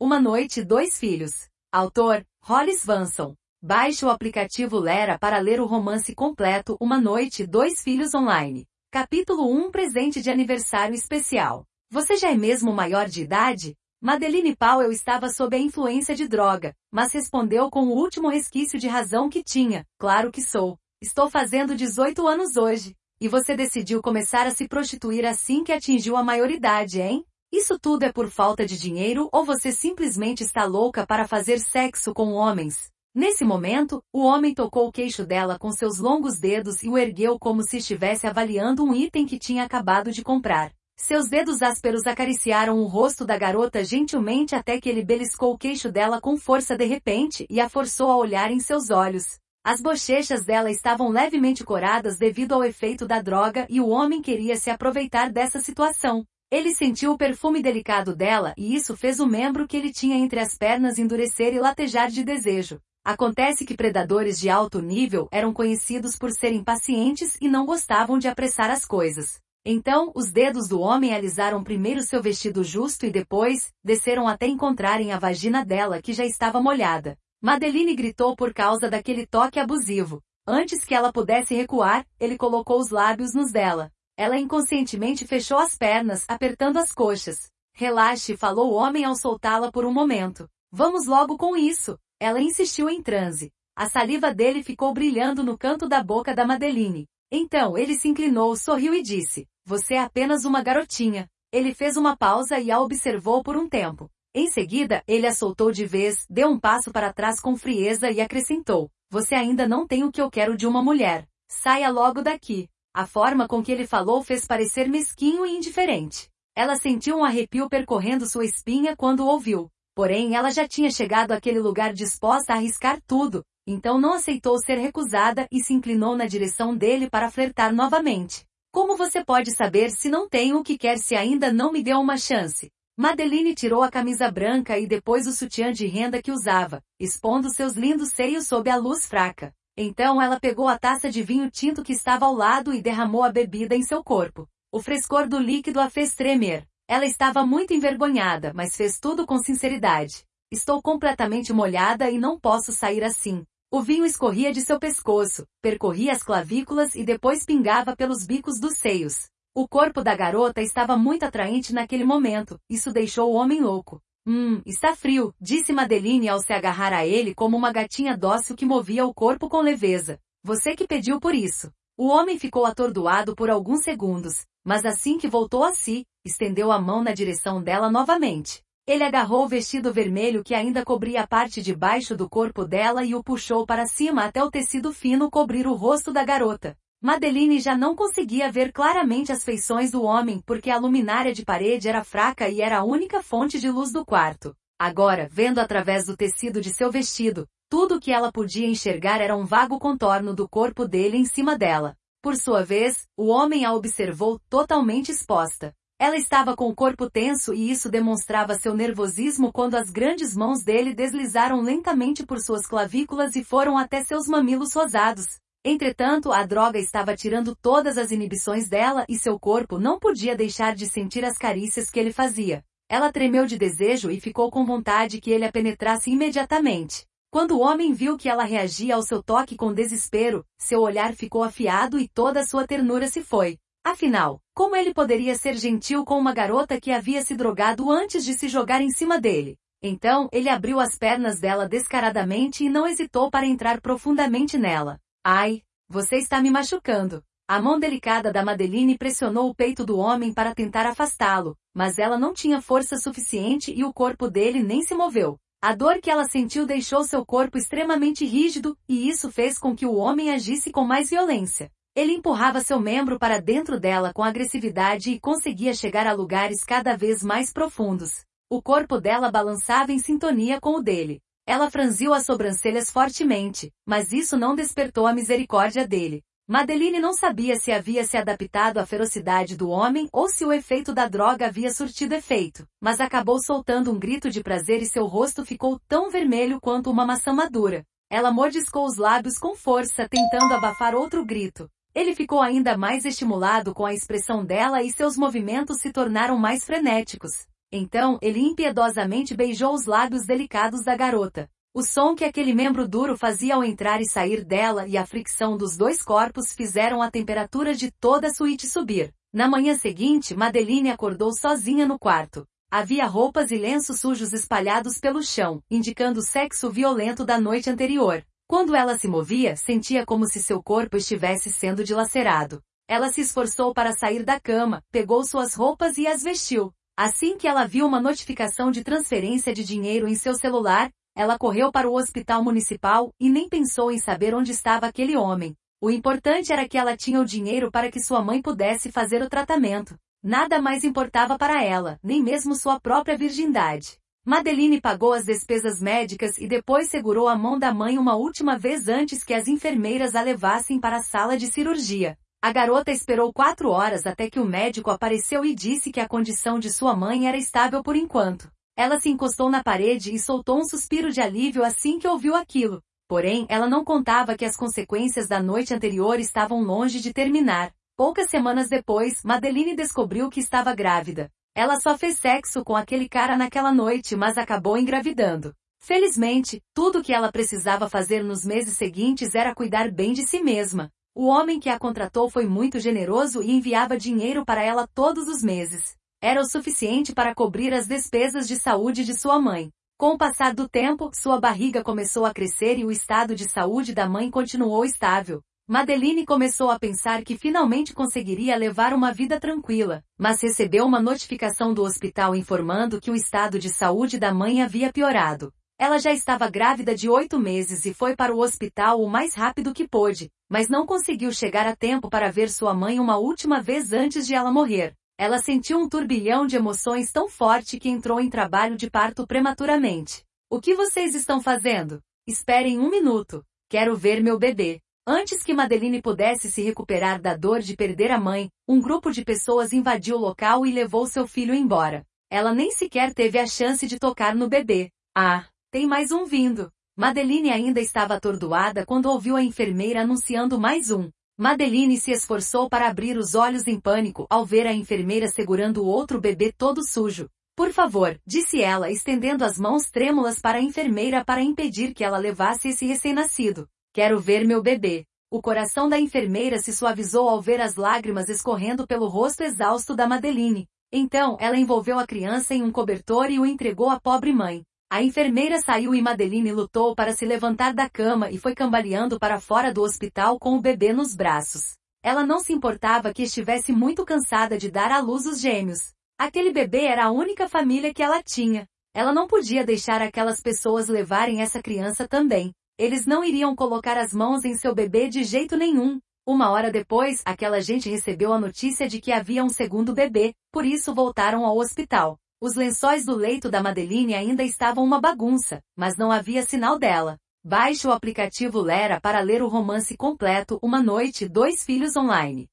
Uma Noite e Dois Filhos. Autor, Hollis Vanson. Baixe o aplicativo Lera para ler o romance completo Uma Noite e Dois Filhos online. Capítulo 1 Presente de aniversário especial. Você já é mesmo maior de idade? Madeline Powell estava sob a influência de droga, mas respondeu com o último resquício de razão que tinha. Claro que sou. Estou fazendo 18 anos hoje. E você decidiu começar a se prostituir assim que atingiu a maioridade, hein? Isso tudo é por falta de dinheiro ou você simplesmente está louca para fazer sexo com homens? Nesse momento, o homem tocou o queixo dela com seus longos dedos e o ergueu como se estivesse avaliando um item que tinha acabado de comprar. Seus dedos ásperos acariciaram o rosto da garota gentilmente até que ele beliscou o queixo dela com força de repente e a forçou a olhar em seus olhos. As bochechas dela estavam levemente coradas devido ao efeito da droga e o homem queria se aproveitar dessa situação. Ele sentiu o perfume delicado dela e isso fez o membro que ele tinha entre as pernas endurecer e latejar de desejo. Acontece que predadores de alto nível eram conhecidos por serem pacientes e não gostavam de apressar as coisas. Então, os dedos do homem alisaram primeiro seu vestido justo e depois, desceram até encontrarem a vagina dela que já estava molhada. Madeline gritou por causa daquele toque abusivo. Antes que ela pudesse recuar, ele colocou os lábios nos dela. Ela inconscientemente fechou as pernas, apertando as coxas. Relaxe, falou o homem ao soltá-la por um momento. Vamos logo com isso. Ela insistiu em transe. A saliva dele ficou brilhando no canto da boca da Madeline. Então ele se inclinou, sorriu e disse, você é apenas uma garotinha. Ele fez uma pausa e a observou por um tempo. Em seguida, ele a soltou de vez, deu um passo para trás com frieza e acrescentou, você ainda não tem o que eu quero de uma mulher. Saia logo daqui. A forma com que ele falou fez parecer mesquinho e indiferente. Ela sentiu um arrepio percorrendo sua espinha quando o ouviu. Porém, ela já tinha chegado àquele lugar disposta a arriscar tudo, então não aceitou ser recusada e se inclinou na direção dele para flertar novamente. Como você pode saber se não tenho o que quer se ainda não me deu uma chance? Madeline tirou a camisa branca e depois o sutiã de renda que usava, expondo seus lindos seios sob a luz fraca. Então ela pegou a taça de vinho tinto que estava ao lado e derramou a bebida em seu corpo. O frescor do líquido a fez tremer. Ela estava muito envergonhada, mas fez tudo com sinceridade. Estou completamente molhada e não posso sair assim. O vinho escorria de seu pescoço, percorria as clavículas e depois pingava pelos bicos dos seios. O corpo da garota estava muito atraente naquele momento, isso deixou o homem louco. Hum, está frio, disse Madeline ao se agarrar a ele como uma gatinha dócil que movia o corpo com leveza. Você que pediu por isso. O homem ficou atordoado por alguns segundos, mas assim que voltou a si, estendeu a mão na direção dela novamente. Ele agarrou o vestido vermelho que ainda cobria a parte de baixo do corpo dela e o puxou para cima até o tecido fino cobrir o rosto da garota. Madeline já não conseguia ver claramente as feições do homem porque a luminária de parede era fraca e era a única fonte de luz do quarto. Agora, vendo através do tecido de seu vestido, tudo o que ela podia enxergar era um vago contorno do corpo dele em cima dela. Por sua vez, o homem a observou totalmente exposta. Ela estava com o corpo tenso e isso demonstrava seu nervosismo quando as grandes mãos dele deslizaram lentamente por suas clavículas e foram até seus mamilos rosados. Entretanto, a droga estava tirando todas as inibições dela e seu corpo não podia deixar de sentir as carícias que ele fazia. Ela tremeu de desejo e ficou com vontade que ele a penetrasse imediatamente. Quando o homem viu que ela reagia ao seu toque com desespero, seu olhar ficou afiado e toda sua ternura se foi. Afinal, como ele poderia ser gentil com uma garota que havia se drogado antes de se jogar em cima dele? Então, ele abriu as pernas dela descaradamente e não hesitou para entrar profundamente nela. Ai, você está me machucando. A mão delicada da Madeline pressionou o peito do homem para tentar afastá-lo, mas ela não tinha força suficiente e o corpo dele nem se moveu. A dor que ela sentiu deixou seu corpo extremamente rígido, e isso fez com que o homem agisse com mais violência. Ele empurrava seu membro para dentro dela com agressividade e conseguia chegar a lugares cada vez mais profundos. O corpo dela balançava em sintonia com o dele. Ela franziu as sobrancelhas fortemente, mas isso não despertou a misericórdia dele. Madeline não sabia se havia se adaptado à ferocidade do homem ou se o efeito da droga havia surtido efeito, mas acabou soltando um grito de prazer e seu rosto ficou tão vermelho quanto uma maçã madura. Ela mordiscou os lábios com força tentando abafar outro grito, ele ficou ainda mais estimulado com a expressão dela e seus movimentos se tornaram mais frenéticos. Então, ele impiedosamente beijou os lábios delicados da garota. O som que aquele membro duro fazia ao entrar e sair dela e a fricção dos dois corpos fizeram a temperatura de toda a suíte subir. Na manhã seguinte, Madeline acordou sozinha no quarto. Havia roupas e lenços sujos espalhados pelo chão, indicando o sexo violento da noite anterior. Quando ela se movia, sentia como se seu corpo estivesse sendo dilacerado. Ela se esforçou para sair da cama, pegou suas roupas e as vestiu. Assim que ela viu uma notificação de transferência de dinheiro em seu celular, ela correu para o hospital municipal e nem pensou em saber onde estava aquele homem. O importante era que ela tinha o dinheiro para que sua mãe pudesse fazer o tratamento. Nada mais importava para ela, nem mesmo sua própria virgindade. Madeline pagou as despesas médicas e depois segurou a mão da mãe uma última vez antes que as enfermeiras a levassem para a sala de cirurgia. A garota esperou quatro horas até que o médico apareceu e disse que a condição de sua mãe era estável por enquanto. Ela se encostou na parede e soltou um suspiro de alívio assim que ouviu aquilo. Porém, ela não contava que as consequências da noite anterior estavam longe de terminar. Poucas semanas depois, Madeline descobriu que estava grávida. Ela só fez sexo com aquele cara naquela noite, mas acabou engravidando. Felizmente, tudo o que ela precisava fazer nos meses seguintes era cuidar bem de si mesma. O homem que a contratou foi muito generoso e enviava dinheiro para ela todos os meses era o suficiente para cobrir as despesas de saúde de sua mãe. Com o passar do tempo, sua barriga começou a crescer e o estado de saúde da mãe continuou estável. Madeline começou a pensar que finalmente conseguiria levar uma vida tranquila, mas recebeu uma notificação do hospital informando que o estado de saúde da mãe havia piorado. Ela já estava grávida de oito meses e foi para o hospital o mais rápido que pôde, mas não conseguiu chegar a tempo para ver sua mãe uma última vez antes de ela morrer. Ela sentiu um turbilhão de emoções tão forte que entrou em trabalho de parto prematuramente. O que vocês estão fazendo? Esperem um minuto. Quero ver meu bebê. Antes que Madeline pudesse se recuperar da dor de perder a mãe, um grupo de pessoas invadiu o local e levou seu filho embora. Ela nem sequer teve a chance de tocar no bebê. Ah, tem mais um vindo. Madeline ainda estava atordoada quando ouviu a enfermeira anunciando mais um. Madeline se esforçou para abrir os olhos em pânico ao ver a enfermeira segurando o outro bebê todo sujo. Por favor, disse ela estendendo as mãos trêmulas para a enfermeira para impedir que ela levasse esse recém-nascido. Quero ver meu bebê. O coração da enfermeira se suavizou ao ver as lágrimas escorrendo pelo rosto exausto da Madeline. Então, ela envolveu a criança em um cobertor e o entregou à pobre mãe. A enfermeira saiu e Madeline lutou para se levantar da cama e foi cambaleando para fora do hospital com o bebê nos braços. Ela não se importava que estivesse muito cansada de dar à luz os gêmeos. Aquele bebê era a única família que ela tinha. Ela não podia deixar aquelas pessoas levarem essa criança também. Eles não iriam colocar as mãos em seu bebê de jeito nenhum. Uma hora depois, aquela gente recebeu a notícia de que havia um segundo bebê, por isso voltaram ao hospital. Os lençóis do leito da Madeline ainda estavam uma bagunça, mas não havia sinal dela. Baixe o aplicativo Lera para ler o romance completo Uma Noite Dois Filhos online.